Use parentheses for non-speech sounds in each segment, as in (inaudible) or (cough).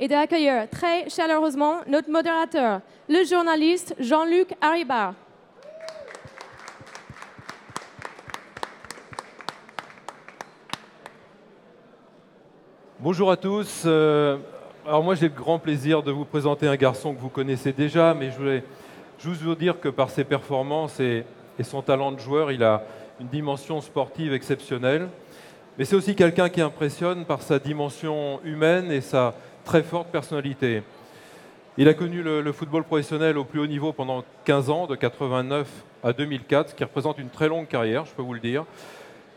et d'accueillir très chaleureusement notre modérateur, le journaliste Jean-Luc Haribar. Bonjour à tous. Euh, alors moi j'ai le grand plaisir de vous présenter un garçon que vous connaissez déjà, mais je voulais juste vous dire que par ses performances et, et son talent de joueur, il a une dimension sportive exceptionnelle. Mais c'est aussi quelqu'un qui impressionne par sa dimension humaine et sa très forte personnalité. Il a connu le, football professionnel au plus haut niveau pendant 15 ans, de 89 à 2004, ce qui représente une très longue carrière, je peux vous le dire.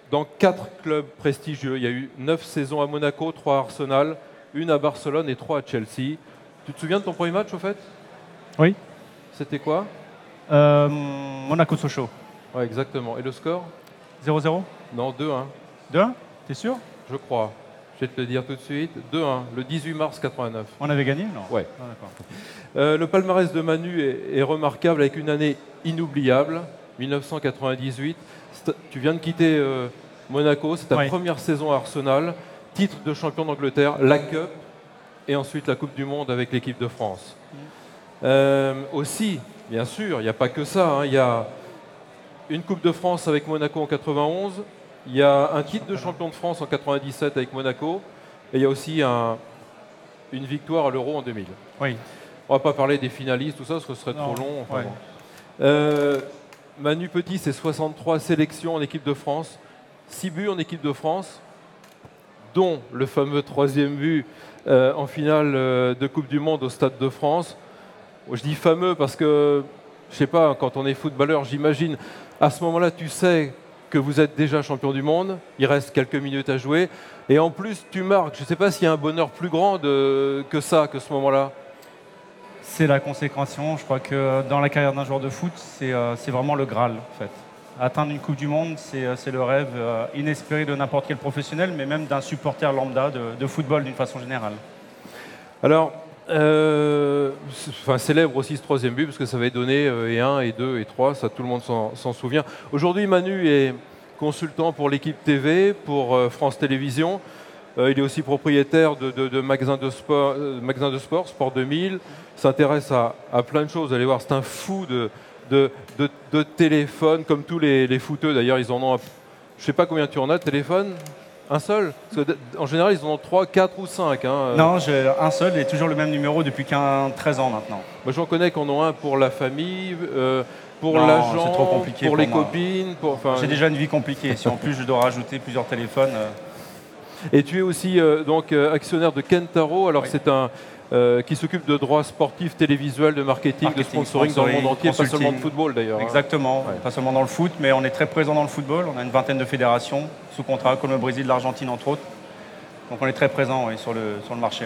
Dans quatre clubs prestigieux, il y a eu 9 saisons à Monaco, 3 à Arsenal, une à Barcelone et 3 à Chelsea. Tu te souviens de ton premier match au fait? Oui. C'était quoi? Euh, Monaco-Sochaux. Ouais, exactement. Et le score? 0-0 Non, 2-1. 2-1 T'es sûr? Je crois. Je vais te le dire tout de suite. 2-1, le 18 mars 89. On avait gagné Non? Ouais. Ah, euh, le palmarès de Manu est, remarquable avec une année inoubliable, 1998. Tu viens de quitter euh, Monaco, c'est ta première saison à Arsenal, titre de champion d'Angleterre, la Cup et ensuite la Coupe du Monde avec l'équipe de France. Mm. Euh, aussi, bien sûr, il n'y a pas que ça. Hein. Il y a une Coupe de France avec Monaco en 91, il y a un titre de champion de France en 97 avec Monaco, et il y a aussi une victoire à l'Euro en 2000. Oui. On va pas parler des finalistes, tout ça, ce serait trop long. Euh, Manu Petit, c'est 63 sélections en équipe de France, 6 buts en équipe de France, dont le fameux troisième but euh, en finale euh, de Coupe du Monde au Stade de France. Je dis fameux parce que, je sais pas, quand on est footballeur, j'imagine, à ce moment-là, tu sais que vous êtes déjà champion du monde, il reste quelques minutes à jouer, et en plus tu marques. Je ne sais pas s'il y a un bonheur plus grand que ça, que ce moment-là. C'est la consécration. Je crois que dans la carrière d'un joueur de foot, c'est euh, vraiment le Graal, en fait. Atteindre une Coupe du Monde, c'est euh, le rêve euh, inespéré de n'importe quel professionnel, mais même d'un supporter lambda de, de football d'une façon générale. Alors, euh, célèbre aussi ce troisième but parce que ça avait donné euh, et 1 et 2 et 3, ça tout le monde s'en souvient. Aujourd'hui, Manu est consultant pour l'équipe TV, pour euh, France Télévisions. il est aussi propriétaire de, magasins, de sport, magasins de sport, Sport 2000. S'intéresse à, plein de choses. Allez voir, c'est un fou de, de, téléphone, comme tous les, les. D'ailleurs, ils en ont, je sais pas combien tu en as de téléphone un seul En général, ils en ont 3, 4 ou 5. Hein. Euh. Non, j'ai un seul et toujours le même numéro depuis 13 ans maintenant. Moi, j'en connais qu'on a un pour la famille, euh, pour l'agent, pour, les copines. Pour, j'ai déjà une vie compliquée. si en plus je dois rajouter plusieurs téléphones. Euh. Et tu es aussi donc actionnaire de Kentaro. Alors c'est un euh, qui s'occupe de droits sportifs, télévisuels, de marketing, de sponsoring, dans le monde entier, pas seulement de football d'ailleurs. Hein. Exactement, pas seulement dans le foot, mais on est très présent dans le football. On a une vingtaine de fédérations sous contrat, comme le Brésil, l'Argentine entre autres. Donc on est très présent sur, le, sur le marché.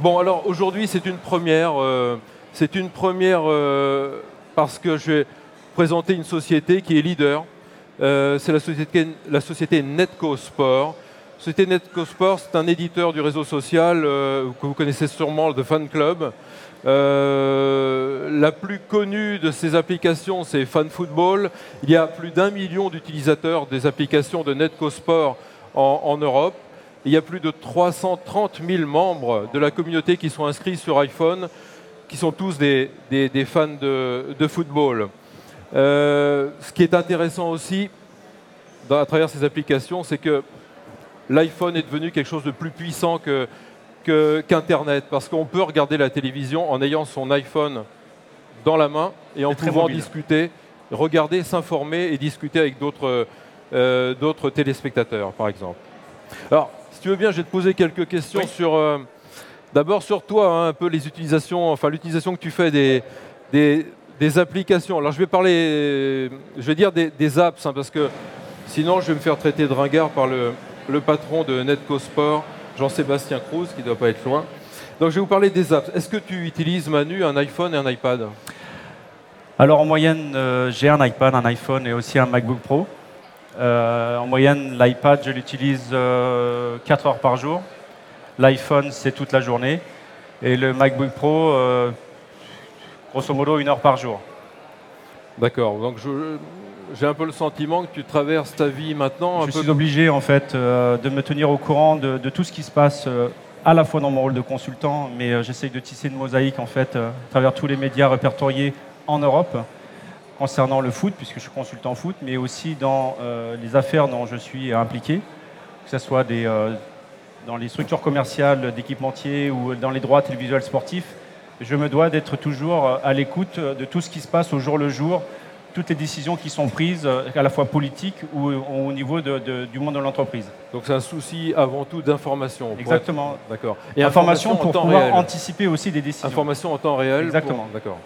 Bon, alors aujourd'hui c'est une première. Euh, c'est une première euh, parce que je vais présenter une société qui est leader. c'est la société, la société Netco Sport. Société NetcoSport, c'est un éditeur du réseau social euh, que vous connaissez sûrement, de Fan Club. Euh, la plus connue de ces applications, c'est Fan Football. Il y a plus d'un million d'utilisateurs des applications de NetcoSport en, en, Europe. Il y a plus de 330 000 membres de la communauté qui sont inscrits sur iPhone, qui sont tous des, fans de, football. Euh, ce qui est intéressant aussi à travers ces applications, c'est que l'iPhone est devenu quelque chose de plus puissant qu'Internet, parce qu'on peut regarder la télévision en ayant son iPhone dans la main et en pouvant discuter, regarder, s'informer et discuter avec d'autres euh, téléspectateurs, par exemple. Alors, si tu veux bien, je vais te poser quelques questions sur, euh, d'abord sur toi, hein, un peu les utilisations, enfin l'utilisation que tu fais des, des, applications. Alors, je vais parler, je vais dire des, apps, hein, parce que sinon, je vais me faire traiter de ringard par le, le patron de Netco Sport, Jean-Sébastien Cruz, qui ne doit pas être loin. Donc je vais vous parler des apps. Est-ce que tu utilises, Manu, un iPhone et un iPad? Alors en moyenne, euh, j'ai un iPad, un iPhone et aussi un MacBook Pro. Euh, en moyenne, l'iPad, je l'utilise 4 euh, heures par jour. L'iPhone, c'est toute la journée. Et le MacBook Pro, grosso modo, une heure par jour. D'accord. Donc je, j'ai un peu le sentiment que tu traverses ta vie maintenant. Je suis obligé en fait euh, de me tenir au courant de, tout ce qui se passe euh, à la fois dans mon rôle de consultant, mais j'essaye de tisser une mosaïque en fait à travers tous les médias répertoriés en Europe concernant le foot, puisque je suis consultant foot, mais aussi dans les affaires dont je suis impliqué, que ce soit des, dans les structures commerciales d'équipementiers ou dans les droits télévisuels sportifs. Je me dois d'être toujours à l'écoute de tout ce qui se passe au jour le jour, toutes les décisions qui sont prises, à la fois politiques ou au niveau du monde de l'entreprise. Donc c'est un souci avant tout d'information. Exactement. D'accord. Et information, pour pouvoir anticiper aussi des décisions. Information en temps réel. Exactement. D'accord.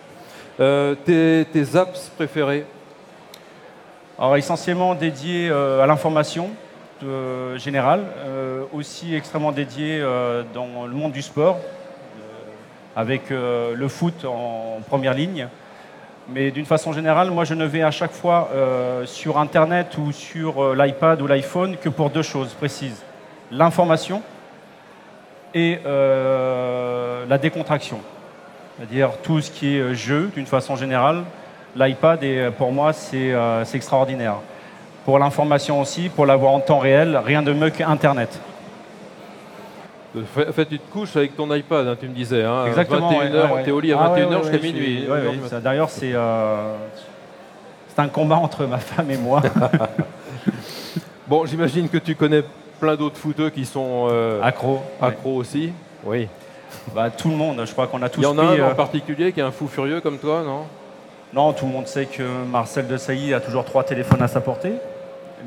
Euh, tes, apps préférées? Alors essentiellement dédiées euh, à l'information euh, générale, aussi extrêmement dédiées dans le monde du sport, avec le foot en première ligne. Mais d'une façon générale, moi je ne vais à chaque fois sur Internet ou sur l'iPad ou l'iPhone que pour deux choses précises. L'information et la décontraction c'est-à-dire tout ce qui est euh, jeu d'une façon générale. L'iPad, euh, pour moi, euh, c'est extraordinaire. Pour l'information aussi, pour l'avoir en temps réel, rien de mieux qu'Internet. Faites une couche avec ton iPad, hein, tu me disais. Hein, Exactement. 21h, t'es au lit à 21h ah jusqu'à minuit. D'ailleurs, c'est un combat entre ma femme et moi. (laughs) bon, j'imagine que tu connais plein d'autres footeux qui sont accros, accros aussi. Oui. Bah, tout le monde, je crois qu'on a tous Il y en a un en euh, particulier qui est un fou furieux comme toi, non? Non, tout le monde sait que Marcel de Sailly a toujours trois téléphones à sa portée.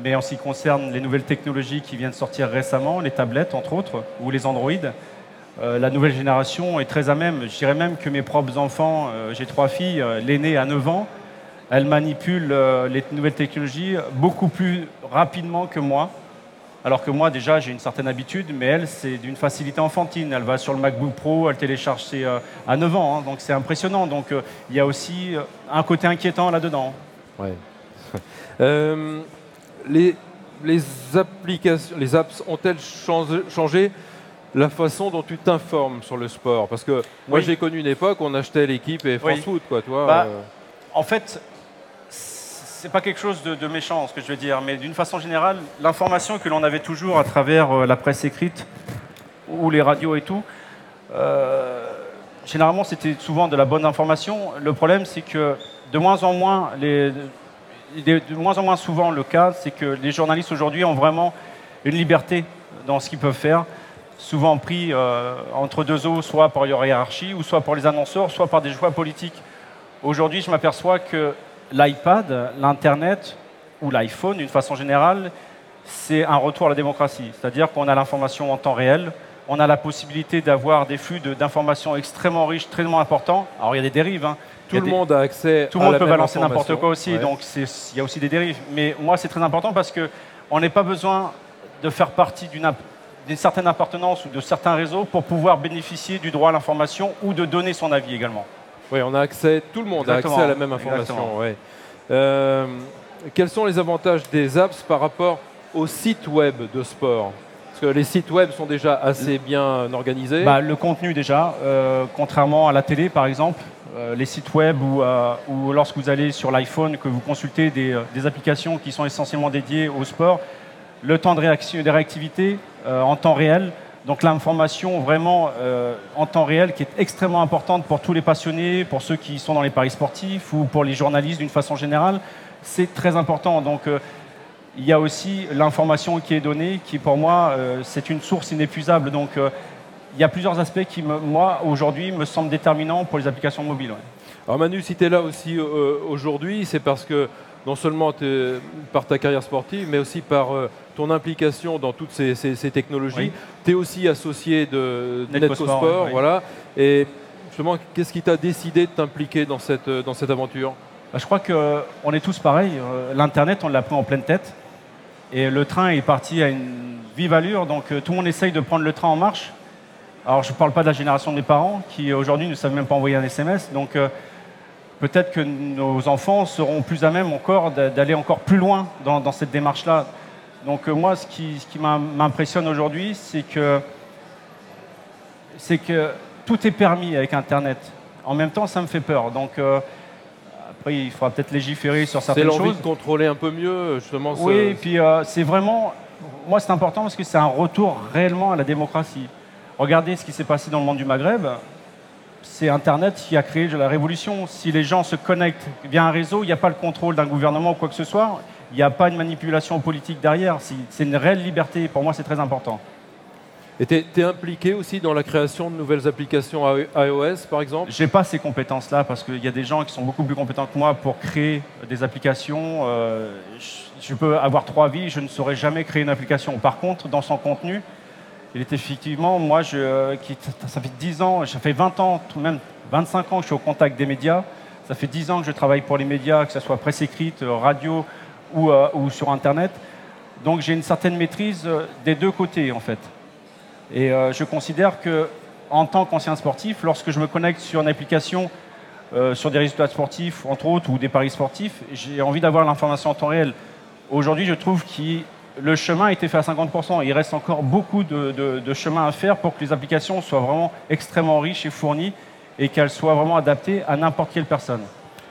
Mais en ce qui concerne les nouvelles technologies qui viennent de sortir récemment, les tablettes entre autres, ou les Android, euh, la nouvelle génération est très à même. Je dirais même que mes propres enfants, euh, j'ai trois filles, l'aînée a 9 ans, elle manipule les nouvelles technologies beaucoup plus rapidement que moi. Alors que moi, déjà, j'ai une certaine habitude, mais elle, c'est d'une facilité enfantine. Elle va sur le MacBook Pro, elle télécharge euh, à 9 ans, hein, donc c'est impressionnant. Donc euh, il y a aussi euh, un côté inquiétant là-dedans. Ouais. (laughs) les, les, applications, les apps ont-elles changé, la façon dont tu t'informes sur le sport? Parce que moi, j'ai connu une époque où on achetait l'équipe et France Foot, quoi, toi. Bah, en fait, c'est pas quelque chose de, méchant, ce que je veux dire, mais d'une façon générale, l'information que l'on avait toujours à travers euh, la presse écrite ou les radios et tout, euh, généralement c'était souvent de la bonne information. Le problème, c'est que de moins en moins, les, de moins en moins souvent le cas, c'est que les journalistes aujourd'hui ont vraiment une liberté dans ce qu'ils peuvent faire, souvent pris euh, entre deux eaux, soit par leur hiérarchie, ou soit par les annonceurs, soit par des choix politiques. Aujourd'hui, je m'aperçois que l'iPad, l'Internet ou l'iPhone, d'une façon générale, c'est un retour à la démocratie. C'est-à-dire qu'on a l'information en temps réel, on a la possibilité d'avoir des flux d'informations extrêmement riches, très importants. Alors il y a des dérives. Hein. Tout le monde a accès Tout le monde peut balancer n'importe quoi aussi, donc il y a aussi des dérives. Mais moi, c'est très important parce qu'on n'a pas besoin de faire partie d'une certaine appartenance ou de certains réseaux pour pouvoir bénéficier du droit à l'information ou de donner son avis également. Oui, on a accès, tout le monde a accès à la même information. Euh, quels sont les avantages des apps par rapport aux sites web de sport? Parce que les sites web sont déjà assez bien organisés. Bah, le contenu déjà, euh, contrairement à la télé par exemple, les sites web ou, lorsque vous allez sur l'iPhone, que vous consultez des, applications qui sont essentiellement dédiées au sport, le temps de, réaction, de réactivité en temps réel donc l'information vraiment euh, en temps réel qui est extrêmement importante pour tous les passionnés, pour ceux qui sont dans les paris sportifs ou pour les journalistes d'une façon générale, c'est très important. Donc euh, il y a aussi l'information qui est donnée, qui pour moi euh, c'est une source inépuisable. Donc il y a plusieurs aspects qui, moi aujourd'hui, me semblent déterminants pour les applications mobiles. Alors Manu, si tu es là aussi aujourd'hui, c'est parce que non seulement par ta carrière sportive, mais aussi par euh, ton implication dans toutes ces, technologies. Tu es aussi associé de NetcoSport. voilà. Et justement, qu'est-ce qui t'a décidé de t'impliquer dans cette, euh, dans cette aventure? Bah, Je crois qu'on euh, est tous pareils. L'Internet, on l'a pris en pleine tête. Et le train est parti à une vive allure. Donc tout le monde essaye de prendre le train en marche. Alors je ne parle pas de la génération des parents qui aujourd'hui ne savent même pas envoyer un SMS. Donc peut-être que nos enfants seront plus à même encore d'aller encore plus loin dans, cette démarche-là. Donc euh, moi, ce qui, m'impressionne aujourd'hui, c'est que, c'est que tout est permis avec Internet. En même temps, ça me fait peur. Donc euh, après, il faudra peut-être légiférer sur certaines choses. C'est l'envie de contrôler un peu mieux, justement. Oui, et puis euh, c'est vraiment, moi, c'est important parce que c'est un retour réellement à la démocratie. Regardez ce qui s'est passé dans le monde du Maghreb. C'est Internet qui a créé la révolution. Si les gens se connectent via un réseau, il n'y a pas le contrôle d'un gouvernement ou quoi que ce soit. Il n'y a pas de manipulation politique derrière. C'est une réelle liberté. Pour moi, c'est très important. Et tu es, impliqué aussi dans la création de nouvelles applications iOS, par exemple? Je n'ai pas ces compétences-là parce qu'il y a des gens qui sont beaucoup plus compétents que moi pour créer des applications. Euh, je, peux avoir trois vies, je ne saurais jamais créer une application. Par contre, dans son contenu, il est effectivement, moi, qui, ça fait 10 ans, ça fait 20 ans, tout même 25 ans que je suis au contact des médias. Ça fait 10 ans que je travaille pour les médias, que ce soit presse écrite, radio ou, euh, ou sur Internet. Donc j'ai une certaine maîtrise euh, des deux côtés, en fait. Et euh, je considère que, en tant qu'ancien sportif, lorsque je me connecte sur une application, euh, sur des résultats sportifs, entre autres, ou des paris sportifs, j'ai envie d'avoir l'information en temps réel. Aujourd'hui, je trouve que le chemin a été fait à 50%. Il reste encore beaucoup de, chemin à faire pour que les applications soient vraiment extrêmement riches et fournies et qu'elles soient vraiment adaptées à n'importe quelle personne.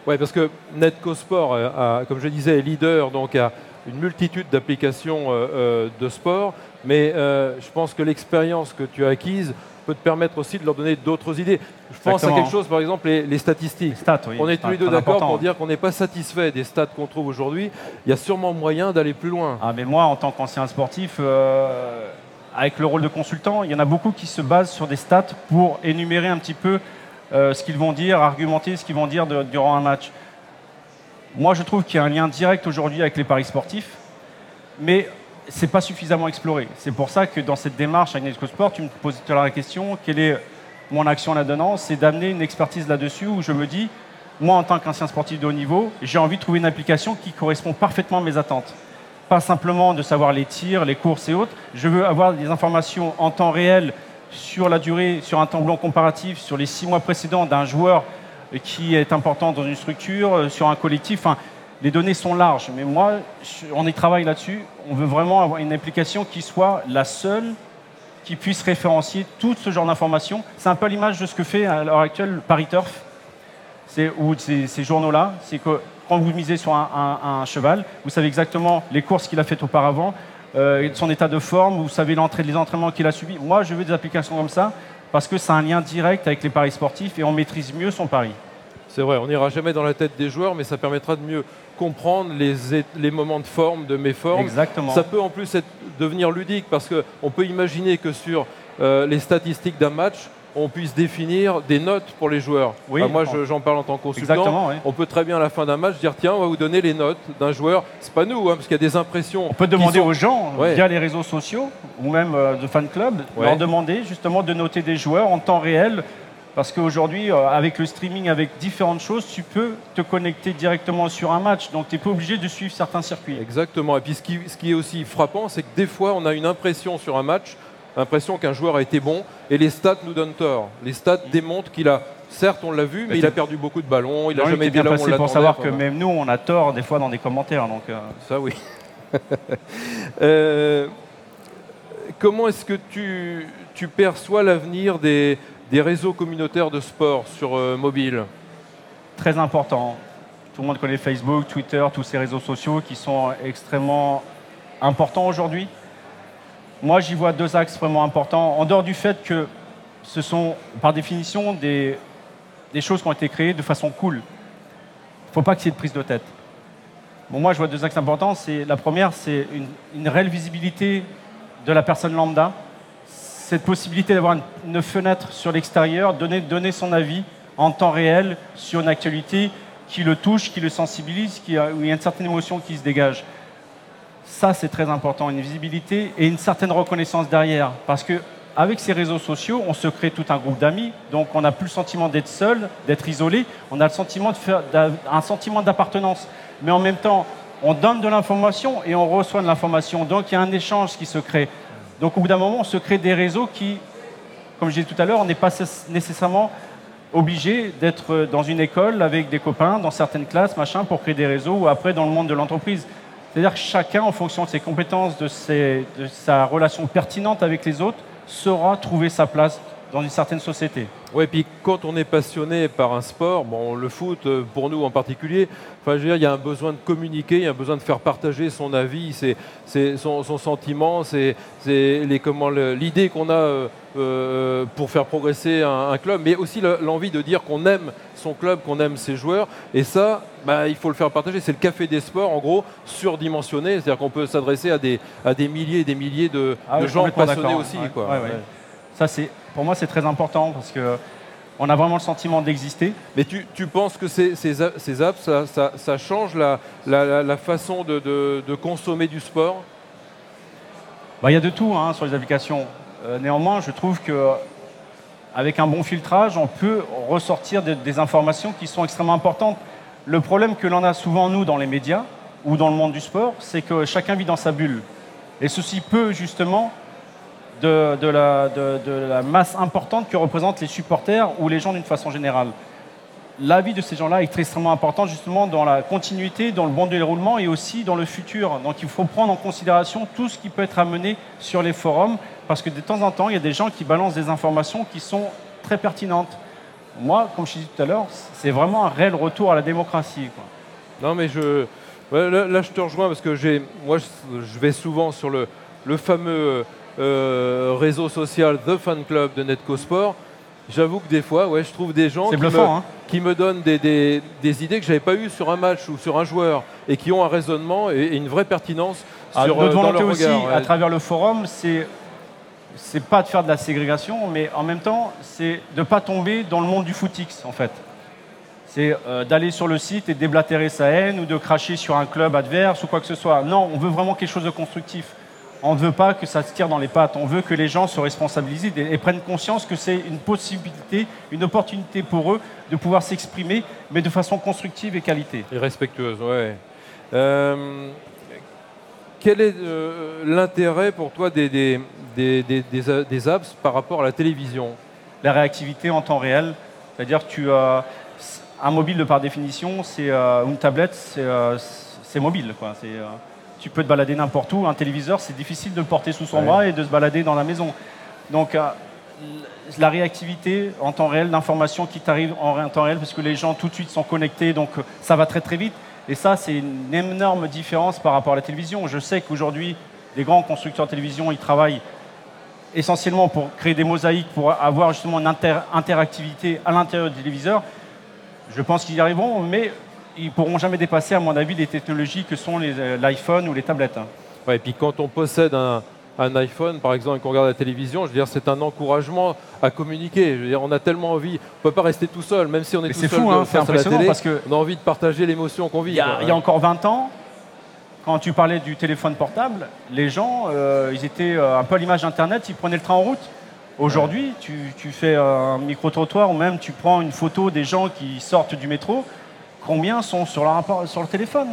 Oui, parce que NetcoSport, euh, comme je disais, est leader donc à une multitude d'applications de sport. Mais euh, je pense que l'expérience que tu as acquise peut te permettre aussi de leur donner d'autres idées. Je pense à quelque chose, par exemple, les, statistiques. on est tous les deux d'accord pour dire qu'on n'est pas satisfait des stats qu'on trouve aujourd'hui. Il y a sûrement moyen d'aller plus loin. Ah, mais moi, en tant qu'ancien sportif, euh, avec le rôle de consultant, il y en a beaucoup qui se basent sur des stats pour énumérer un petit peu euh, ce qu'ils vont dire, argumenter ce qu'ils vont dire durant un match. Moi, je trouve qu'il y a un lien direct aujourd'hui avec les paris sportifs, mais c'est pas suffisamment exploré. C'est pour ça que dans cette démarche à Inesco Sport, tu me poses tout à l'heure la question quelle est mon action là-dedans? C'est d'amener une expertise là-dessus où je me dis, moi en tant qu'ancien sportif de haut niveau, j'ai envie de trouver une application qui correspond parfaitement à mes attentes. Pas simplement de savoir les tirs, les courses et autres. Je veux avoir des informations en temps réel sur la durée, sur un temps blanc comparatif, sur les six mois précédents d'un joueur qui est important dans une structure, sur un collectif les données sont larges, mais moi, on y travaille là-dessus. On veut vraiment avoir une application qui soit la seule qui puisse référencier tout ce genre d'informations. C'est un peu l'image de ce que fait à l'heure actuelle Paris Turf, ou ces, journaux-là. C'est que quand vous misez sur un, cheval, vous savez exactement les courses qu'il a faites auparavant, euh, son état de forme, vous savez l'entrée des entraînements qu'il a subis. Moi, je veux des applications comme ça parce que c'est un lien direct avec les paris sportifs et on maîtrise mieux son pari. C'est vrai, on n'ira jamais dans la tête des joueurs, mais ça permettra de mieux comprendre les, les moments de forme, de méforme. Exactement. Ça peut en plus être, devenir ludique parce qu'on peut imaginer que sur euh, les statistiques d'un match, on puisse définir des notes pour les joueurs. Oui, moi, j'en parle en tant que consultant. On peut très bien à la fin d'un match dire tiens, on va vous donner les notes d'un joueur. C'est pas nous, hein, parce qu'il y a des impressions. On peut demander aux gens via les réseaux sociaux ou même euh, de fan club, leur demander justement de noter des joueurs en temps réel parce qu'aujourd'hui, euh, avec le streaming, avec différentes choses, tu peux te connecter directement sur un match. Donc, tu n'es pas obligé de suivre certains circuits. Exactement. Et puis, ce qui, est aussi frappant, c'est que des fois, on a une impression sur un match, l'impression qu'un joueur a été bon, et les stats nous donnent tort. Les stats démontrent qu'il a, certes, on l'a vu, mais, il a perdu beaucoup de ballons. Il a jamais été bien placé pour savoir que même nous, on a tort des fois dans des commentaires. Donc, euh. Ça, oui. (laughs) Euh, comment est-ce que tu, tu perçois l'avenir des des réseaux communautaires de sport sur euh, mobile Très important. Tout le monde connaît Facebook, Twitter, tous ces réseaux sociaux qui sont extrêmement importants aujourd'hui. Moi, j'y vois deux axes vraiment importants. En dehors du fait que ce sont, par définition, des, choses qui ont été créées de façon cool. Il ne faut pas qu'il y ait de prise de tête. Bon, moi, je vois deux axes importants. la première, c'est une, une réelle visibilité de la personne lambda, cette possibilité d'avoir une, fenêtre sur l'extérieur, donner, son avis en temps réel sur une actualité qui le touche, qui le sensibilise, qui où il y a une certaine émotion qui se dégage. Ça, c'est très important, une visibilité et une certaine reconnaissance derrière. Parce que avec ces réseaux sociaux, on se crée tout un groupe d'amis, donc on n'a plus le sentiment d'être seul, d'être isolé, on a le sentiment un sentiment d'appartenance. Mais en même temps, on donne de l'information et on reçoit de l'information. Donc il y a un échange qui se crée. Donc au bout d'un moment, on se crée des réseaux qui, comme je disais tout à l'heure, on n'est pas nécessairement obligé d'être dans une école avec des copains, dans certaines classes, machin, pour créer des réseaux, ou après dans le monde de l'entreprise. C'est-à-dire que chacun, en fonction de ses compétences, de, de sa relation pertinente avec les autres, saura trouver sa place dans une certaine société. Ouais, puis quand on est passionné par un sport, bon, le foot, euh, pour nous en particulier, enfin, je veux dire, il y a un besoin de communiquer, il y a un besoin de faire partager son avis, son, son sentiment, c'est, les, comment, l'idée qu'on a euh, euh, pour faire progresser un, un club, mais aussi le- l'envie de dire qu'on aime son club, qu'on aime ses joueurs, et ça, bah, il faut le faire partager. C'est le café des sports, en gros, surdimensionné, c'est-à-dire qu'on peut s'adresser à des, à des milliers et des milliers de, Ah de oui, gens passionnés aussi. Ouais, quoi. ouais, ouais. Ça, c'est, pour moi, c'est très important parce que on a vraiment le sentiment d'exister. Mais tu, tu penses que ces, ces, a- ces apps, ça, ça- ça change la, la- la- la façon de, de- de consommer du sport? Bah, Il y a de tout hein, sur les applications. Euh, néanmoins, je trouve que avec un bon filtrage, on peut ressortir des informations qui sont extrêmement importantes. Le problème que l'on a souvent, nous, dans les médias ou dans le monde du sport, c'est que chacun vit dans sa bulle. Et ceci peut justement de, la, masse importante que représentent les supporters ou les gens d'une façon générale. L'avis de ces gens-là est extrêmement important justement dans la continuité, dans le bon déroulement et aussi dans le futur. Donc il faut prendre en considération tout ce qui peut être amené sur les forums parce que de temps en temps, il y a des gens qui balancent des informations qui sont très pertinentes. Moi, comme je disais tout à l'heure, c'est vraiment un réel retour à la démocratie. Non, mais je, là, je te rejoins parce que moi, je, vais souvent sur le, le fameux euh, réseau social The Fan Club de Netco Sport. J'avoue que des fois, ouais, je trouve des gens C'est qui bluffant, me, hein qui me donnent des, des- des idées que j'avais pas eues sur un match ou sur un joueur et qui ont un raisonnement et, et une vraie pertinence Ah, sur notre euh, volonté aussi, regard. ouais. à travers le forum, c'est c'est pas de faire de la ségrégation, mais en même temps, c'est de pas tomber dans le monde du footix, en fait. C'est euh, d'aller sur le site et déblatérer sa haine ou de cracher sur un club adverse ou quoi que ce soit. Non, on veut vraiment quelque chose de constructif. On ne veut pas que ça se tire dans les pattes. On veut que les gens se responsabilisent et, et prennent conscience que c'est une possibilité, une opportunité pour eux de pouvoir s'exprimer, mais de façon constructive et qualité. Et respectueuse, ouais. Euh, quel est euh, l'intérêt pour toi des, des, des, des- des des apps par rapport à la télévision? La réactivité en temps réel. C'est-à-dire que tu as un mobile de par définition, c'est euh, une tablette, c'est euh, mobile. Quoi. C'est, euh, tu peux te balader n'importe où. Un téléviseur, c'est difficile de le porter sous son Ouais. bras et de se balader dans la maison. Donc euh, la réactivité en temps réel, d'informations qui t'arrivent en temps réel, parce que les gens tout de suite sont connectés, donc euh, ça va très très vite. Et ça, c'est une énorme différence par rapport à la télévision. Je sais qu'aujourd'hui, les grands constructeurs de télévision, ils travaillent essentiellement pour créer des mosaïques, pour avoir justement une inter- interactivité à l'intérieur du téléviseur. Je pense qu'ils y arriveront, mais ils ne pourront jamais dépasser, à mon avis, les technologies que sont euh, l'iPhone ou les tablettes. hein. Ouais, Et puis quand on possède un, un iPhone, par exemple, et qu'on regarde la télévision, je veux dire, c'est un encouragement à communiquer. Je veux dire, on a tellement envie, on peut pas rester tout seul, même si on est Mais tout c'est seul fou, hein, c'est face à la télé, parce que on a envie de partager l'émotion qu'on vit. il y, a, y encore 20 ans, quand tu parlais du téléphone portable, les gens, euh, ils étaient euh, un peu à l'image d'Internet, ils prenaient le train en route. Aujourd'hui, tu, tu fais un micro-trottoir ou même tu prends une photo des gens qui sortent du métro, combien sont sur, leur rapport- sur le téléphone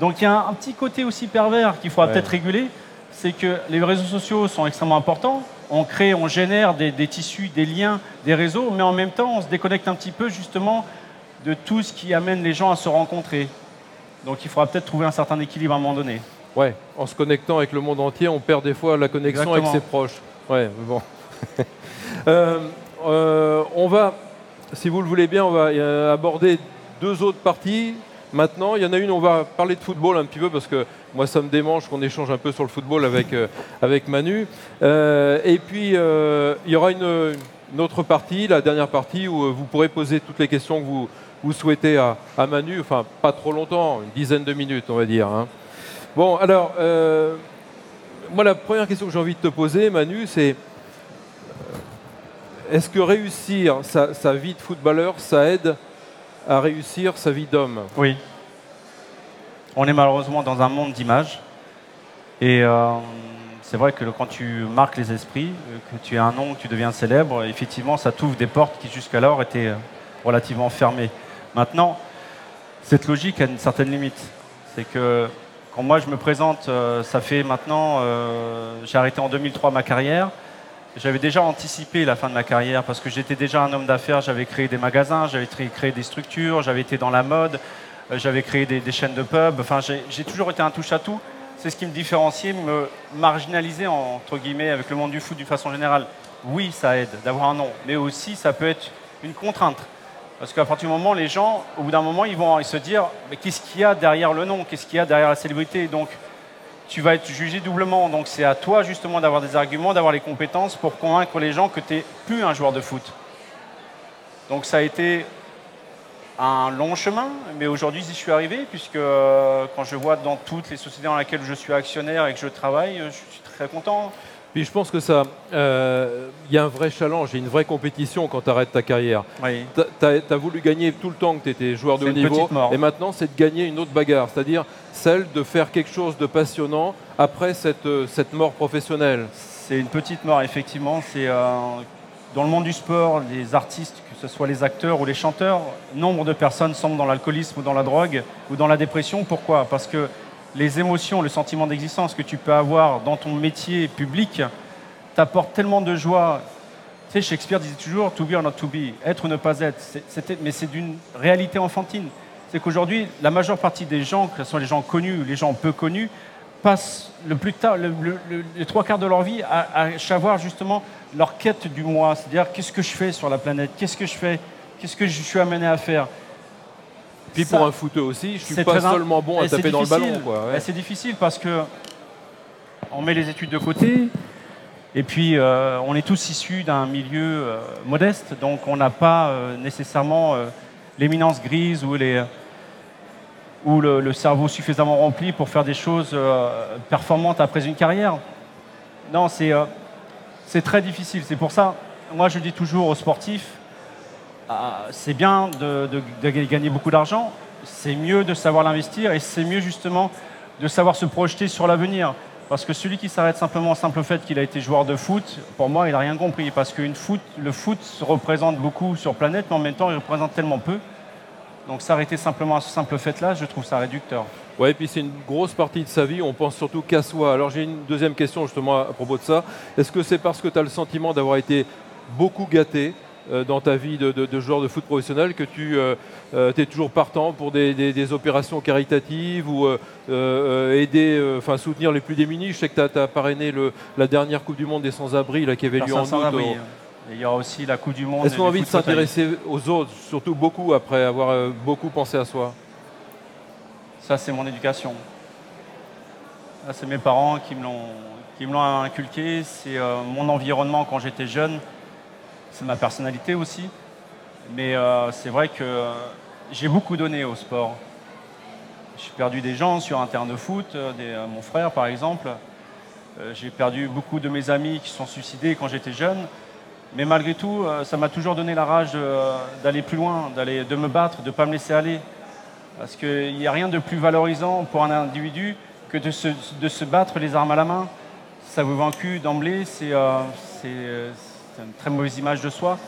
Donc il y a un, un petit côté aussi pervers qu'il faudra Ouais. peut-être réguler, c'est que les réseaux sociaux sont extrêmement importants. On crée, on génère des, des tissus, des liens, des réseaux, mais en même temps, on se déconnecte un petit peu justement de tout ce qui amène les gens à se rencontrer. Donc il faudra peut-être trouver un certain équilibre à un moment donné. Ouais, en se connectant avec le monde entier, on perd des fois la connexion avec ses proches. Ouais, bon. (laughs) Euh, euh, on va, si vous le voulez bien, on va euh, aborder deux autres parties. Maintenant, il y en a une, on va parler de football un petit peu parce que moi, ça me démange qu'on échange un peu sur le football avec, euh, avec Manu. Euh, et puis, euh, il y aura une, autre partie, la dernière partie, où vous pourrez poser toutes les questions que vous, souhaitez à, Manu. Enfin, pas trop longtemps, une dizaine de minutes, on va dire. hein. Bon, alors, moi, la première question que j'ai envie de te poser, Manu, c'est est-ce que réussir sa vie de footballeur, ça aide à réussir sa vie d'homme Oui. On est malheureusement dans un monde d'images. Et euh, c'est vrai que quand tu marques les esprits, que tu as un nom, que tu deviens célèbre, effectivement, ça t'ouvre des portes qui jusqu'alors étaient euh, relativement fermées. Maintenant, cette logique a une certaine limite. C'est que quand moi je me présente, euh, ça fait maintenant, j'ai arrêté en 2003 ma carrière. J'avais déjà anticipé la fin de ma carrière parce que j'étais déjà un homme d'affaires, j'avais créé des magasins, j'avais créé des structures, j'avais été dans la mode, euh, j'avais créé des, chaînes de pubs, enfin j'ai toujours été un touche-à-tout, ce c'est ce qui me différenciait, me marginaliser entre guillemets avec le monde du foot d'une façon générale. Oui, ça aide d'avoir un nom, mais aussi ça peut être une contrainte. Parce qu'à partir du moment, les gens, au bout d'un moment, ils vont se dire mais qu'est-ce qu'il y a derrière le nom? Qu'est-ce qu'il y a derrière la célébrité? Donc, tu vas être jugé doublement. Donc, c'est à toi justement d'avoir des arguments, d'avoir les compétences pour convaincre les gens que tu n'es plus un joueur de foot. Donc, ça a été un long chemin, mais aujourd'hui j'y suis arrivé, puisque euh, quand je vois dans toutes les sociétés dans lesquelles je suis actionnaire et que je travaille, je suis très content. Puis je pense que ça, il euh, y a un vrai challenge et une vraie compétition quand tu arrêtes ta carrière. Oui. Tu as, voulu gagner tout le temps que tu étais joueur de haut niveau, et maintenant c'est de gagner une autre bagarre, c'est-à-dire celle de faire quelque chose de passionnant après cette, euh, cette mort professionnelle. C'est une petite mort, effectivement. C'est dans le monde du sport, les artistes, que ce soit les acteurs ou les chanteurs, nombre de personnes sont dans l'alcoolisme ou dans la drogue ou dans la dépression. Pourquoi? Parce que les émotions, le sentiment d'existence que tu peux avoir dans ton métier public t'apportent tellement de joie. Tu sais, Shakespeare disait toujours to be or not to be, être ou ne pas être. mais c'est d'une réalité enfantine. C'est qu'aujourd'hui, la majeure partie des gens, que ce soit les gens connus ou les gens peu connus, passent le plus tard, les trois quarts de leur vie à, à savoir justement leur quête du moi, c'est-à-dire qu'est-ce que je fais sur la planète, qu'est-ce que je fais, qu'est-ce que je suis amené à faire? Puis pour un footeux aussi, je suis pas seulement bon à taper dans le ballon. C'est difficile parce que on met les études de côté, et puis euh, on est tous issus d'un milieu euh, modeste, donc on n'a pas euh, nécessairement l'éminence grise ou les ou le, cerveau suffisamment rempli pour faire des choses performantes après une carrière. Non, c'est très difficile. C'est pour ça, moi je dis toujours aux sportifs, c'est bien de, gagner beaucoup d'argent, c'est mieux de savoir l'investir et c'est mieux justement de savoir se projeter sur l'avenir. Parce que celui qui s'arrête simplement au simple fait qu'il a été joueur de foot, pour moi, il n'a rien compris. Parce que le foot représente beaucoup sur planète, mais en même temps, il représente tellement peu. Donc s'arrêter simplement à ce simple fait-là, je trouve ça réducteur. Oui, et puis c'est une grosse partie de sa vie, on pense surtout qu'à soi. Alors j'ai une deuxième question justement à propos de ça. Est-ce que c'est parce que tu as le sentiment d'avoir été beaucoup gâté dans ta vie de, joueur de foot professionnel que tu euh, euh, es toujours partant pour des, opérations caritatives ou aider, enfin soutenir les plus démunis? Je sais que tu as, parrainé la dernière Coupe du Monde des sans-abri qui avait lieu en août. il y aura aussi la Coupe du Monde. Est-ce qu'on a envie de s'intéresser aux autres, surtout beaucoup après avoir beaucoup pensé à soi? Ça, c'est mon éducation. C'est mes parents qui me l'ont inculqué. C'est euh, mon environnement quand j'étais jeune. C'est ma personnalité aussi. Mais euh, c'est vrai que j'ai beaucoup donné au sport. J'ai perdu des gens sur un terrain de foot, euh, mon frère par exemple. j'ai perdu beaucoup de mes amis qui sont suicidés quand j'étais jeune. Mais malgré tout, ça m'a toujours donné la rage d'aller plus loin, de me battre, de ne pas me laisser aller. Parce qu'il n'y a rien de plus valorisant pour un individu que de se, battre les armes à la main. Ça vous vaincu d'emblée, euh, euh, c'est une très mauvaise image de soi.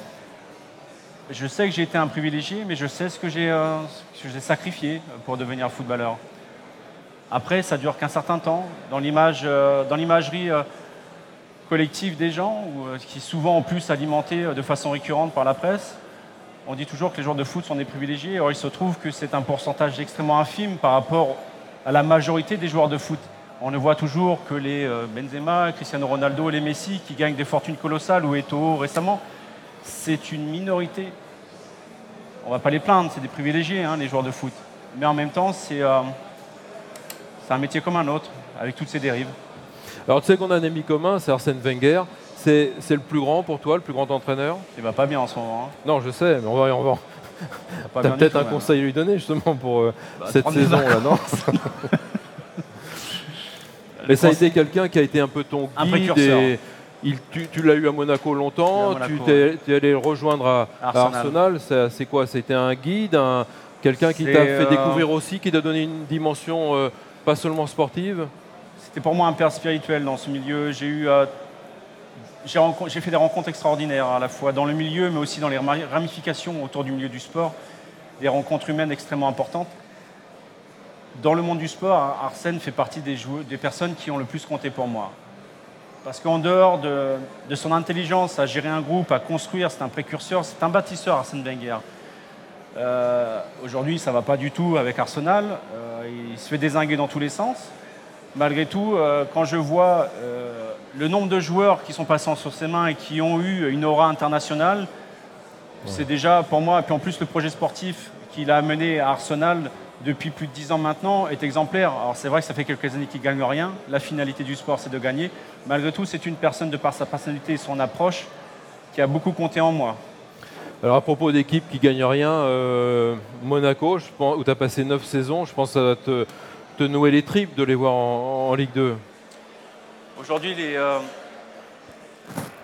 Je sais que j'ai été un privilégié, mais je sais ce que j'ai euh, sacrifié pour devenir footballeur. Après, ça dure qu'un certain temps. Dans l'imagerie collective des gens, qui est souvent en plus alimentée de façon récurrente par la presse, on dit toujours que les joueurs de foot sont des privilégiés. Or, il se trouve que c'est un pourcentage extrêmement infime par rapport à la majorité des joueurs de foot. On ne voit toujours que les euh, Benzema, Cristiano Ronaldo, les Messi qui gagnent des fortunes colossales ou Eto'o récemment. C'est une minorité. On ne va pas les plaindre, c'est des privilégiés, hein, les joueurs de foot. Mais en même temps, euh, c'est un métier comme un autre, avec toutes ses dérives. Alors tu sais qu'on a un ami commun, c'est Arsène Wenger. C'est le plus grand pour toi, le plus grand entraîneur? Il va pas bien en ce moment. Hein. Non, je sais, mais on va. On va... T'as peut-être un conseil à lui donner justement pour euh, bah, cette saison-là, non? (laughs) Mais ça a été quelqu'un qui a été un peu ton guide. Et il, tu, l'as eu à Monaco longtemps, tu es, allé le rejoindre à Arsenal. C'est quoi? C'était un guide, quelqu'un qui t'a fait euh, découvrir aussi, qui t'a donné une dimension euh, pas seulement sportive? C'était pour moi un père spirituel dans ce milieu. J'ai eu j'ai fait des rencontres extraordinaires, à la fois dans le milieu, mais aussi dans les ramifications autour du milieu du sport, des rencontres humaines extrêmement importantes. Dans le monde du sport, Arsène fait partie des, des personnes qui ont le plus compté pour moi. Parce qu'en dehors de, son intelligence à gérer un groupe, à construire, c'est un précurseur, c'est un bâtisseur, Arsène Wenger. Euh, aujourd'hui, ça ne va pas du tout avec Arsenal. Euh, il se fait désinguer dans tous les sens. malgré tout, euh, quand je vois le nombre de joueurs qui sont passés sur ses mains et qui ont eu une aura internationale, c'est déjà pour moi, et puis en plus le projet sportif qu'il a amené à Arsenal depuis plus de 10 ans maintenant est exemplaire. Alors c'est vrai que ça fait quelques années qu'il ne gagne rien, la finalité du sport c'est de gagner. Malgré tout, c'est une personne de par sa personnalité et son approche qui a beaucoup compté en moi. Alors à propos d'équipes qui ne gagnent rien, euh, Monaco, je pense, où tu as passé 9 saisons, je pense que ça va te, te nouer les tripes de les voir en, Ligue 2 Aujourd'hui, les, euh,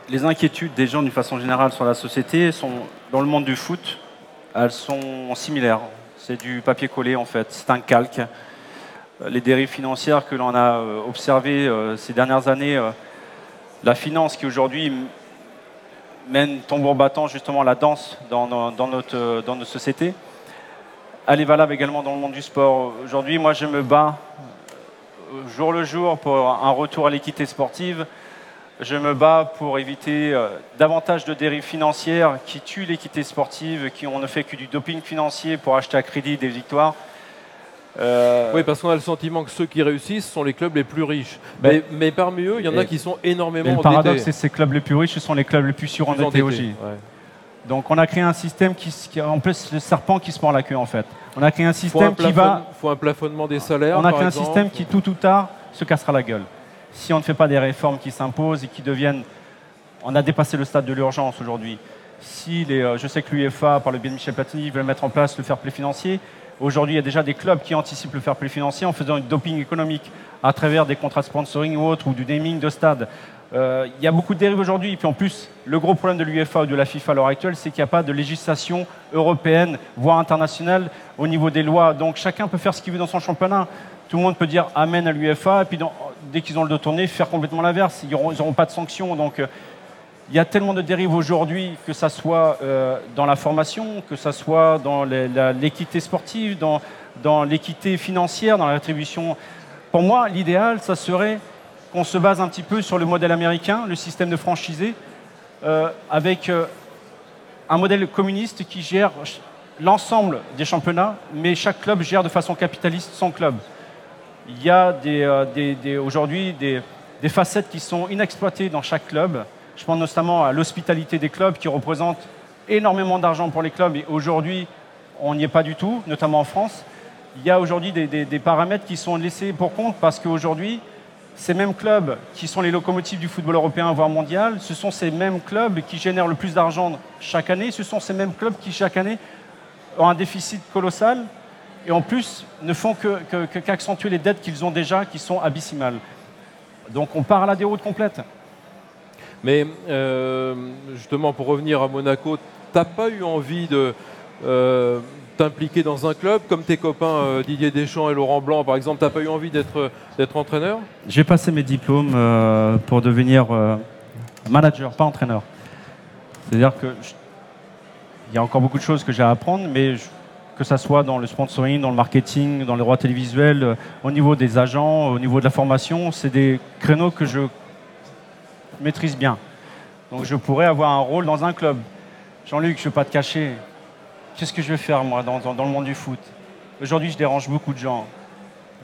les inquiétudes des gens d'une façon générale sur la société sont, dans le monde du foot, elles sont similaires. C'est du papier collé en fait, c'est un calque. Les dérives financières que l'on a euh, observées euh, ces dernières années, la finance qui aujourd'hui mène tambour battant justement la danse dans, dans, dans notre société, elle est valable également dans le monde du sport. Aujourd'hui, moi, je me bats jour le jour pour un retour à l'équité sportive. Je me bats pour éviter euh, davantage de dérives financières qui tuent l'équité sportive, qui on ne fait que du doping financier pour acheter à crédit des victoires. Euh, oui, parce qu'on a le sentiment que ceux qui réussissent sont les clubs les plus riches. Ben, mais, parmi eux, il y en a qui sont énormément endettés. Le paradoxe, c'est que ces clubs les plus riches, ce sont les clubs les plus surendettés aussi. Donc on a créé un système qui, qui en plus le serpent qui se mord la queue en fait. On a créé un système qui va. Il faut un plafonnement des salaires. On a créé un système qui tout ou tard se cassera la gueule. Si on ne fait pas des réformes qui s'imposent et qui deviennent. On a dépassé le stade de l'urgence aujourd'hui. Si euh, je sais que l'UEFA, par le biais de Michel Platini, veut mettre en place le fair play financier. Aujourd'hui, il y a déjà des clubs qui anticipent le fair play financier en faisant du doping économique à travers des contrats de sponsoring ou autres, ou du naming de stade. Euh, il y a beaucoup de dérives aujourd'hui. Et puis en plus, le gros problème de l'UEFA ou de la FIFA à l'heure actuelle, c'est qu'il n'y a pas de législation européenne, voire internationale, au niveau des lois. Donc chacun peut faire ce qu'il veut dans son championnat. Tout le monde peut dire Amen à l'UEFA, et puis dès qu'ils ont le dos tourné, faire complètement l'inverse. Ils n'auront pas de sanctions. Donc euh, il y a tellement de dérives aujourd'hui, que ce soit euh, dans la formation, que ce soit dans l'équité sportive, dans, l'équité financière, dans la rétribution. Pour moi, l'idéal, ça serait qu'on se base un petit peu sur le modèle américain, le système de franchisé, euh, avec un modèle communiste qui gère l'ensemble des championnats, mais chaque club gère de façon capitaliste son club. Il y a euh, aujourd'hui des, facettes qui sont inexploitées dans chaque club. Je pense notamment à l'hospitalité des clubs qui représente énormément d'argent pour les clubs et aujourd'hui on n'y est pas du tout, notamment en France. Il y a aujourd'hui des, des, paramètres qui sont laissés pour compte parce qu'aujourd'hui ces mêmes clubs qui sont les locomotives du football européen, voire mondial, ce sont ces mêmes clubs qui génèrent le plus d'argent chaque année. Ce sont ces mêmes clubs qui, chaque année, ont un déficit colossal et en plus ne font qu'accentuer que, les dettes qu'ils ont déjà, qui sont abyssimales. Donc on part à la déroute complète. Mais euh, justement, pour revenir à Monaco, tu n'as pas eu envie de... Euh, t'impliquer dans un club comme tes copains euh, Didier Deschamps et Laurent Blanc par exemple, t'as pas eu envie d'être d'être entraîneur? J'ai passé mes diplômes euh, pour devenir manager, pas entraîneur. C'est-à-dire que il y a encore beaucoup de choses que j'ai à apprendre, mais que ce soit dans le sponsoring, dans le marketing, dans les droits télévisuels, au niveau des agents, au niveau de la formation, c'est des créneaux que je maîtrise bien. Donc je pourrais avoir un rôle dans un club. Jean-Luc, je ne vais pas te cacher, qu'est-ce que je vais faire moi dans, le monde du foot? Aujourd'hui, je dérange beaucoup de gens.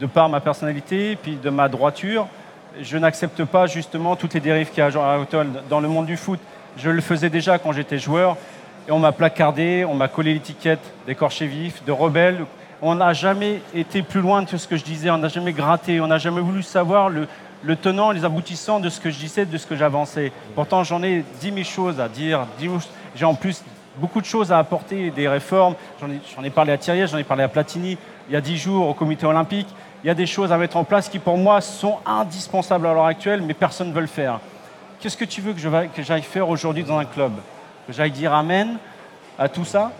De par ma personnalité, puis de ma droiture, je n'accepte pas justement toutes les dérives qu'il y a dans le monde du foot. Je le faisais déjà quand j'étais joueur, et on m'a placardé, on m'a collé l'étiquette d'écorché vif, de rebelle. On n'a jamais été plus loin de ce que je disais, on n'a jamais gratté, on n'a jamais voulu savoir le, le tenant, les aboutissants de ce que je disais, de ce que j'avançais. Pourtant, j'en ai dix mille choses à dire. J'ai en plus beaucoup de choses à apporter, des réformes. J'en ai, parlé à Thierry, j'en ai parlé à Platini il y a dix jours au comité olympique. Il y a des choses à mettre en place qui, pour moi, sont indispensables à l'heure actuelle, mais personne ne veut le faire. Qu'est-ce que tu veux que j'aille faire aujourd'hui dans un club? Que j'aille dire Amen à tout ça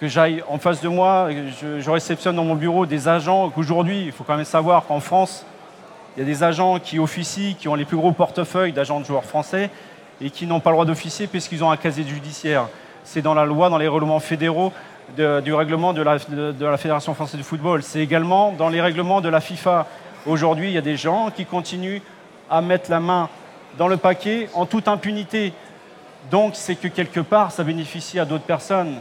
Que j'aille en face de moi, je, réceptionne dans mon bureau des agents qu'aujourd'hui, il faut quand même savoir qu'en France, il y a des agents qui officient, qui ont les plus gros portefeuilles d'agents de joueurs français et qui n'ont pas le droit d'officier puisqu'ils ont un casier judiciaire c'est dans la loi, dans les règlements fédéraux du règlement de la, de la Fédération française de football. C'est également dans les règlements de la FIFA. Aujourd'hui, il y a des gens qui continuent à mettre la main dans le paquet en toute impunité. Donc, c'est que quelque part, ça bénéficie à d'autres personnes.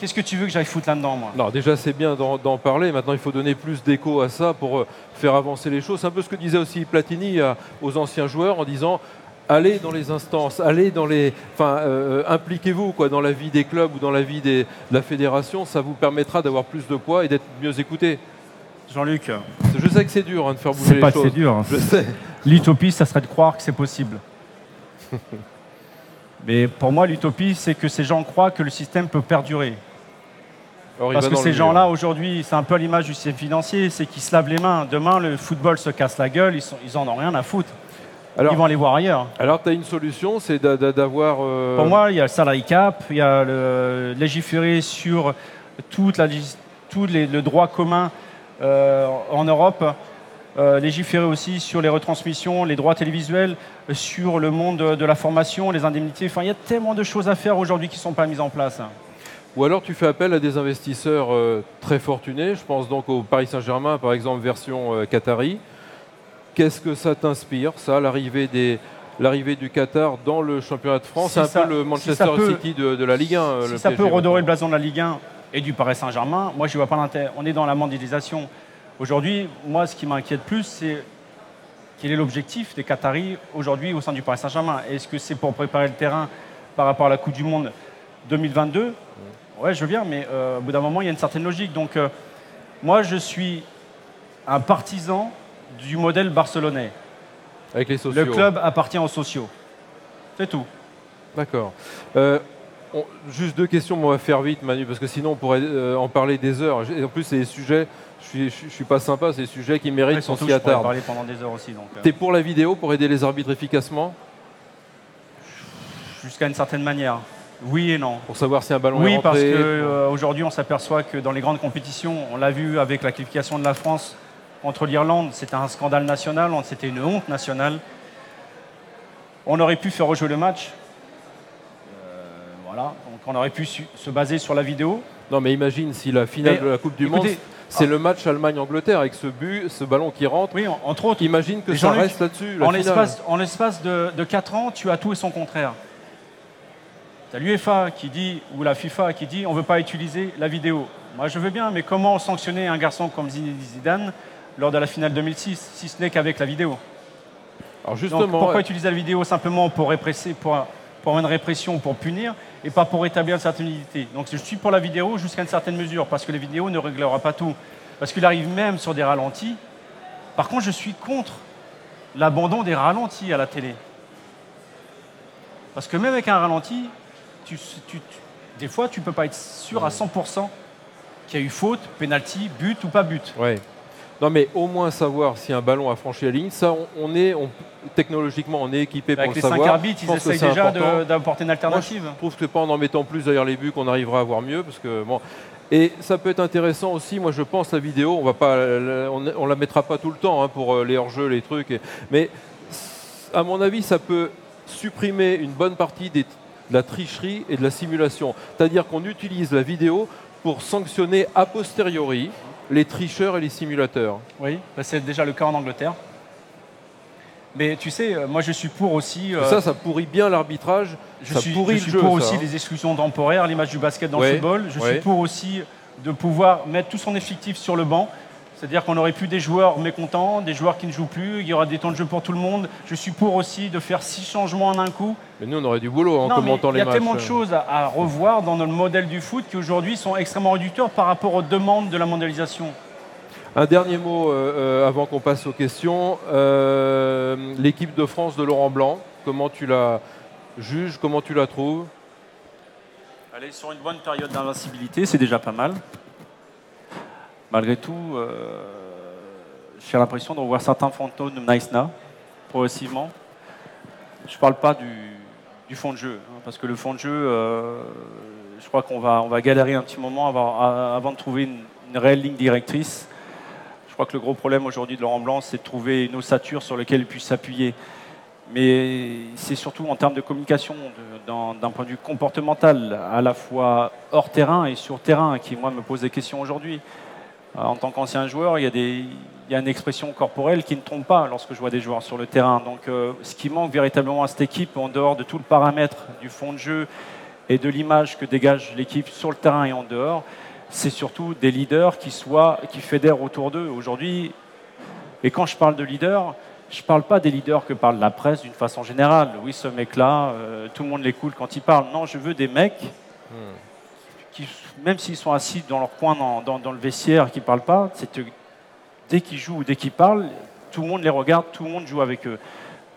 Qu'est-ce que tu veux que j'aille foutre là-dedans, moi? Non, déjà c'est bien d'en parler. Maintenant, il faut donner plus d'écho à ça pour euh, faire avancer les choses. C'est un peu ce que disait aussi Platini à- aux anciens joueurs en disant allez dans les instances, allez dans les, enfin, euh, impliquez-vous quoi dans la vie des clubs ou dans la vie des- de la fédération. Ça vous permettra d'avoir plus de poids et d'être mieux écouté. Jean-Luc, Je sais que c'est dur hein, de faire bouger c'est les pas que choses. c'est dur. hein. Je sais. L'utopie, ça serait de croire que c'est possible. (laughs) Mais pour moi, l'utopie, c'est que ces gens croient que le système peut perdurer. Parce que ces gens-là, aujourd'hui, c'est un peu à l'image du système financier, c'est qu'ils se lavent les mains. Demain, le football se casse la gueule, ils, sont, ils en ont rien à foutre. Alors, ils vont aller voir ailleurs. alors tu as une solution, c'est d'a- d'a- d'avoir. euh, Pour moi, il y a le salary cap, il y a le légiférer sur toute la, légis- tout les- le droit commun euh, en Europe, euh, légiférer aussi sur les retransmissions, les droits télévisuels, euh, sur le monde de, la formation, les indemnités. Enfin, il y a tellement de choses à faire aujourd'hui qui ne sont pas mises en place. Ou alors tu fais appel à des investisseurs euh, très fortunés. Je pense donc au Paris Saint-Germain, par exemple, version euh, Qatari. Qu'est-ce que ça t'inspire, ça, l'arrivée des l'arrivée du Qatar dans le championnat de France Si C'est un ça- peu le si Manchester peut- City de, de la Ligue 1. euh, Si le ça PSG, peut redorer le blason de la Ligue 1 et du Paris Saint-Germain, moi je vois pas l'intérêt. On est dans la mondialisation. Aujourd'hui, moi ce qui m'inquiète plus, c'est quel est l'objectif des Qataris aujourd'hui au sein du Paris Saint-Germain? Est-ce que c'est pour préparer le terrain par rapport à la Coupe du Monde 2022 Ouais, je veux bien, mais euh, au bout d'un moment, il y a une certaine logique. Donc, euh, moi, je suis un partisan du modèle barcelonais. Avec les sociaux. Le club appartient aux sociaux. C'est tout. D'accord. Euh, juste deux questions, mais on va faire vite, Manu, parce que sinon on pourrait en parler des heures. Et en plus, c'est des sujets, je suis, je, je suis pas sympa, c'est des sujets qui méritent qu'on s'y attarde. parler pendant des heures aussi. Donc, euh, T'es pour la vidéo pour aider les arbitres efficacement? Jusqu'à une certaine manière. Oui et non. Pour savoir si un ballon est Oui, parce qu'aujourd'hui, on s'aperçoit que dans les grandes compétitions, on l'a vu avec la qualification de la France contre l'Irlande, c'était un scandale national, on- c'était une honte nationale. On aurait pu faire rejouer le match. Euh, voilà, donc on aurait pu se baser sur la vidéo. Non, mais imagine si la finale Mais, de la Coupe du écoutez, Monde, c'est le match Allemagne-Angleterre avec ce but, ce ballon qui rentre. Oui, en- entre autres, Imagine que ça reste là-dessus. la en l'espace, en l'espace de, de 4 ans, tu as tout et son contraire. Tu as l'UEFA qui dit, ou la FIFA qui dit, on ne veut pas utiliser la vidéo. Moi, je veux bien, mais comment sanctionner un garçon comme Zinedine Zidane lors de la finale 2006, si ce n'est qu'avec la vidéo? Alors Donc, justement, pourquoi utiliser la vidéo simplement pour répresser, pour, pour une répression, pour punir, et pas pour établir une certaine unité Donc, je suis pour la vidéo jusqu'à une certaine mesure, parce que la vidéo ne réglera pas tout. Parce qu'il arrive même sur des ralentis. Par contre, je suis contre l'abandon des ralentis à la télé. Parce que même avec un ralenti, tu- des fois, tu ne peux pas être sûr à 100% qu'il y a eu faute, penalty, but ou pas but. Ouais. Non, mais au moins savoir si un ballon a franchi la ligne, ça, on, on est, on- technologiquement, on est équipé pour Avec le les cinq savoir. arbitres, Je ils essayent déjà d'apporter une Moi, alternative. je trouve que pas en en mettant plus derrière les buts qu'on arrivera à avoir mieux, parce que bon. Et ça peut être intéressant aussi. Moi, je pense la vidéo, on va pas, la- on, on la mettra pas tout le temps hein, pour euh, les hors-jeux, les trucs. et- mais à mon avis, ça peut supprimer une bonne partie des- de la tricherie et de la simulation. C'est-à-dire qu'on utilise la vidéo pour sanctionner a posteriori les tricheurs et les simulateurs. Oui, bah, c'est déjà le cas en Angleterre. Mais tu sais, euh, moi je suis pour aussi. euh, Ça, ça pourrit bien l'arbitrage. je ça suis, pourrit je le suis jeu, pour ça, aussi hein. les exclusions temporaires, l'image du basket dans Ouais, le football. Je ouais. suis pour aussi de pouvoir mettre tout son effectif sur le banc. C'est-à-dire qu'on aurait plus des joueurs mécontents, des joueurs qui ne jouent plus, il y aura des temps de jeu pour tout le monde. Je suis pour aussi de faire six changements en un coup. Mais nous, on aurait du boulot en Non, mais commentant il y les a matchs. tellement de choses à, à revoir dans notre modèle du foot qui aujourd'hui sont extrêmement réducteurs par rapport aux demandes de la mondialisation. Un dernier mot euh, euh, avant qu'on passe aux questions. Euh, L'équipe de France de Laurent Blanc, comment tu la juges, comment tu la trouves? Elle est sur une bonne période d'invincibilité, c'est déjà pas mal. Malgré tout, euh, j'ai l'impression de revoir certains fantômes de Naïsna, progressivement. Je ne parle pas du, fond de jeu, hein, parce que le fond de jeu, euh, je crois qu'on va, on va galérer un petit moment avant, de trouver une, une réelle ligne directrice. Je crois que le gros problème aujourd'hui de Laurent Blanc, c'est de trouver une ossature sur laquelle il puisse s'appuyer. Mais c'est surtout en termes de communication, d'un point de vue comportemental, à la fois hors terrain et sur terrain, qui, moi, me pose des questions aujourd'hui. Euh, En tant qu'ancien joueur, il y, a des- il y a une expression corporelle qui ne trompe pas lorsque je vois des joueurs sur le terrain. Donc, euh, ce qui manque véritablement à cette équipe, en dehors de tout le paramètre du fond de jeu et de l'image que dégage l'équipe sur le terrain et en dehors, c'est surtout des leaders qui, soient, qui fédèrent autour d'eux. Aujourd'hui, et quand je parle de leaders, je ne parle pas des leaders que parle la presse d'une façon générale. Oui, ce mec-là, euh, tout le monde l'écoute quand il parle. Non, je veux des mecs qui, même s'ils sont assis dans leur coin dans, dans, le vestiaire, qui ne parlent pas, c'est dès qu'ils jouent ou dès qu'ils parlent, tout le monde les regarde, tout le monde joue avec eux.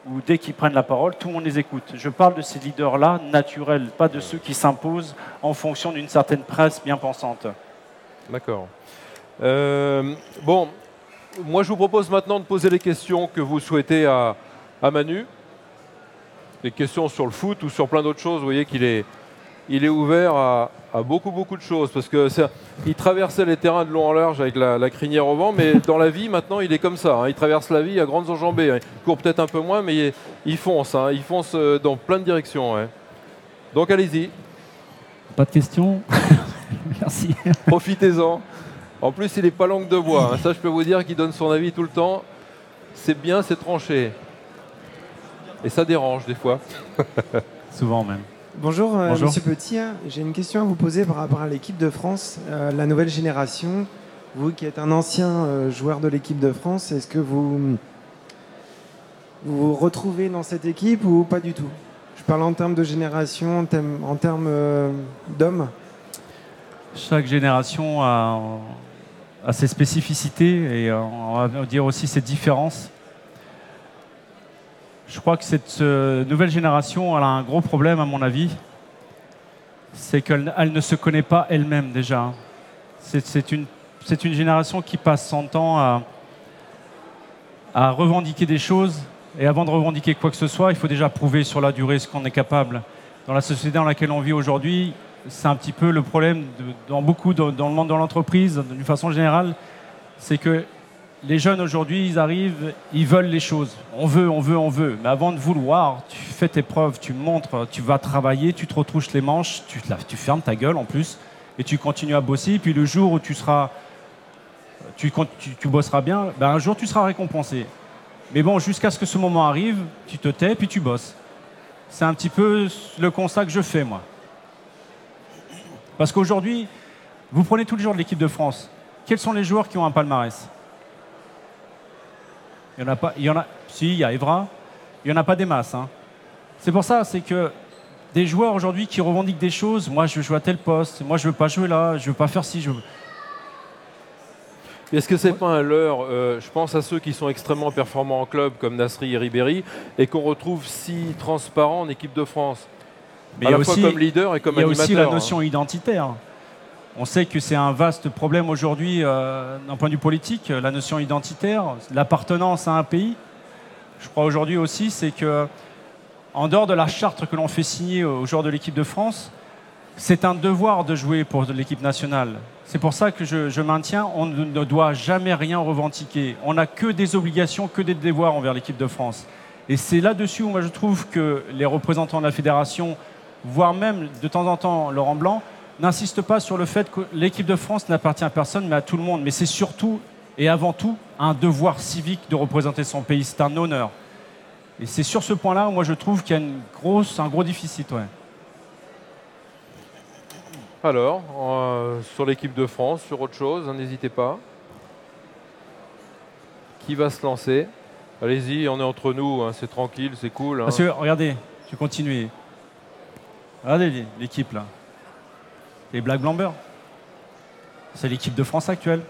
Ou dès qu'ils prennent la parole, tout le monde les écoute. Je parle de ces leaders-là naturels, pas de ceux qui s'imposent en fonction d'une certaine presse bien pensante. D'accord. Euh, bon, moi je vous propose maintenant de poser les questions que vous souhaitez à, à Manu. Des questions sur le foot ou sur plein d'autres choses. Vous voyez qu'il est, il est ouvert à, beaucoup, beaucoup de choses. Parce que il traversait les terrains de long en large avec la, crinière au vent, mais (laughs) dans la vie, maintenant, il est comme ça. Hein. Il traverse la vie à grandes enjambées. Hein. Il court peut-être un peu moins, mais il, fonce. Hein. Il fonce euh, dans plein de directions. Donc allez-y. Pas de questions (laughs) Merci. Profitez-en. En plus, il n'est pas langue de bois. Ça, je peux vous dire qu'il donne son avis tout le temps. C'est bien, c'est tranché. Et ça dérange des fois. Souvent même. Bonjour, euh, Monsieur Petit. J'ai une question à vous poser par rapport à l'équipe de France, euh, la nouvelle génération. Vous qui êtes un ancien euh, joueur de l'équipe de France, est-ce que vous vous retrouvez dans cette équipe ou pas du tout? Je parle en termes de génération, en termes, d'hommes. Chaque génération a, a, ses spécificités et on va dire aussi ses différences. Je crois que cette euh, nouvelle génération elle a un gros problème, à mon avis. C'est qu'elle ne se connaît pas elle-même déjà. C'est une, une, génération qui passe son temps à, à revendiquer des choses. Et avant de revendiquer quoi que ce soit, il faut déjà prouver sur la durée ce qu'on est capable. Dans la société dans laquelle on vit aujourd'hui, c'est un petit peu le problème dans beaucoup, dans, dans le monde de l'entreprise, d'une façon générale, c'est que les jeunes aujourd'hui, ils arrivent, ils veulent les choses. On veut, on veut, on veut. Mais avant de vouloir, tu fais tes preuves, tu montres, tu vas travailler, tu te retrouches les manches, tu, fermes ta gueule en plus, et tu continues à bosser. Puis le jour où tu seras, tu, tu, bosseras bien, ben un jour tu seras récompensé. Mais bon, jusqu'à ce que ce moment arrive, tu te tais, puis tu bosses. C'est un petit peu le constat que je fais, moi. Parce qu'aujourd'hui, vous prenez tous les jours de l'équipe de France. Quels sont les joueurs qui ont un palmarès? Il y en a pas. Il y en a. Si, il y a Evra. Il n'y en a pas des masses. Hein. C'est pour ça, c'est que des joueurs aujourd'hui qui revendiquent des choses. Moi, je veux jouer à tel poste. Moi, je veux pas jouer là. Je veux pas faire ci. Je veux... Est-ce que c'est pas un leurre euh, Je pense à ceux qui sont extrêmement performants en club, comme Nasri et Ribéry, et qu'on retrouve si transparents en équipe de France? Mais à la aussi, fois comme leader et comme animateur. Il y a aussi la hein. notion identitaire. On sait que c'est un vaste problème aujourd'hui euh, d'un point de vue politique, la notion identitaire, l'appartenance à un pays. Je crois aujourd'hui aussi, c'est que en dehors de la charte que l'on fait signer aux joueurs de l'équipe de France, c'est un devoir de jouer pour l'équipe nationale. C'est pour ça que je, maintiens, on ne doit jamais rien revendiquer. On n'a que des obligations, que des devoirs envers l'équipe de France. Et c'est là-dessus où moi je trouve que les représentants de la fédération, voire même de temps en temps Laurent Blanc, n'insiste pas sur le fait que l'équipe de France n'appartient à personne, mais à tout le monde. Mais c'est surtout et avant tout un devoir civique de représenter son pays. C'est un honneur. Et c'est sur ce point-là où moi je trouve qu'il y a une grosse, un gros déficit. Ouais. Alors, euh, sur l'équipe de France, sur autre chose, n'hésitez pas. Qui va se lancer? Allez-y, on est entre nous, hein, c'est tranquille, c'est cool. Hein. regardez, tu continues. Regardez l'équipe là. Les Black Blamber. C'est l'équipe de France actuelle.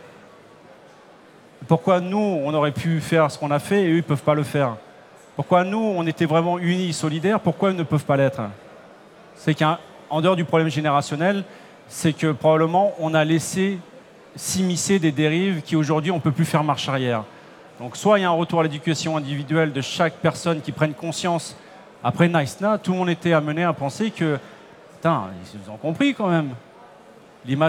Pourquoi nous, on aurait pu faire ce qu'on a fait et eux, ils ne peuvent pas le faire? Pourquoi nous, on était vraiment unis, solidaires, pourquoi eux ne peuvent pas l'être? C'est qu'en dehors du problème générationnel, c'est que probablement on a laissé s'immiscer des dérives qui aujourd'hui on ne peut plus faire marche arrière. Donc soit il y a un retour à l'éducation individuelle de chaque personne qui prenne conscience. Après Nice tout le monde était amené à penser que, putain, ils ont compris quand même l'image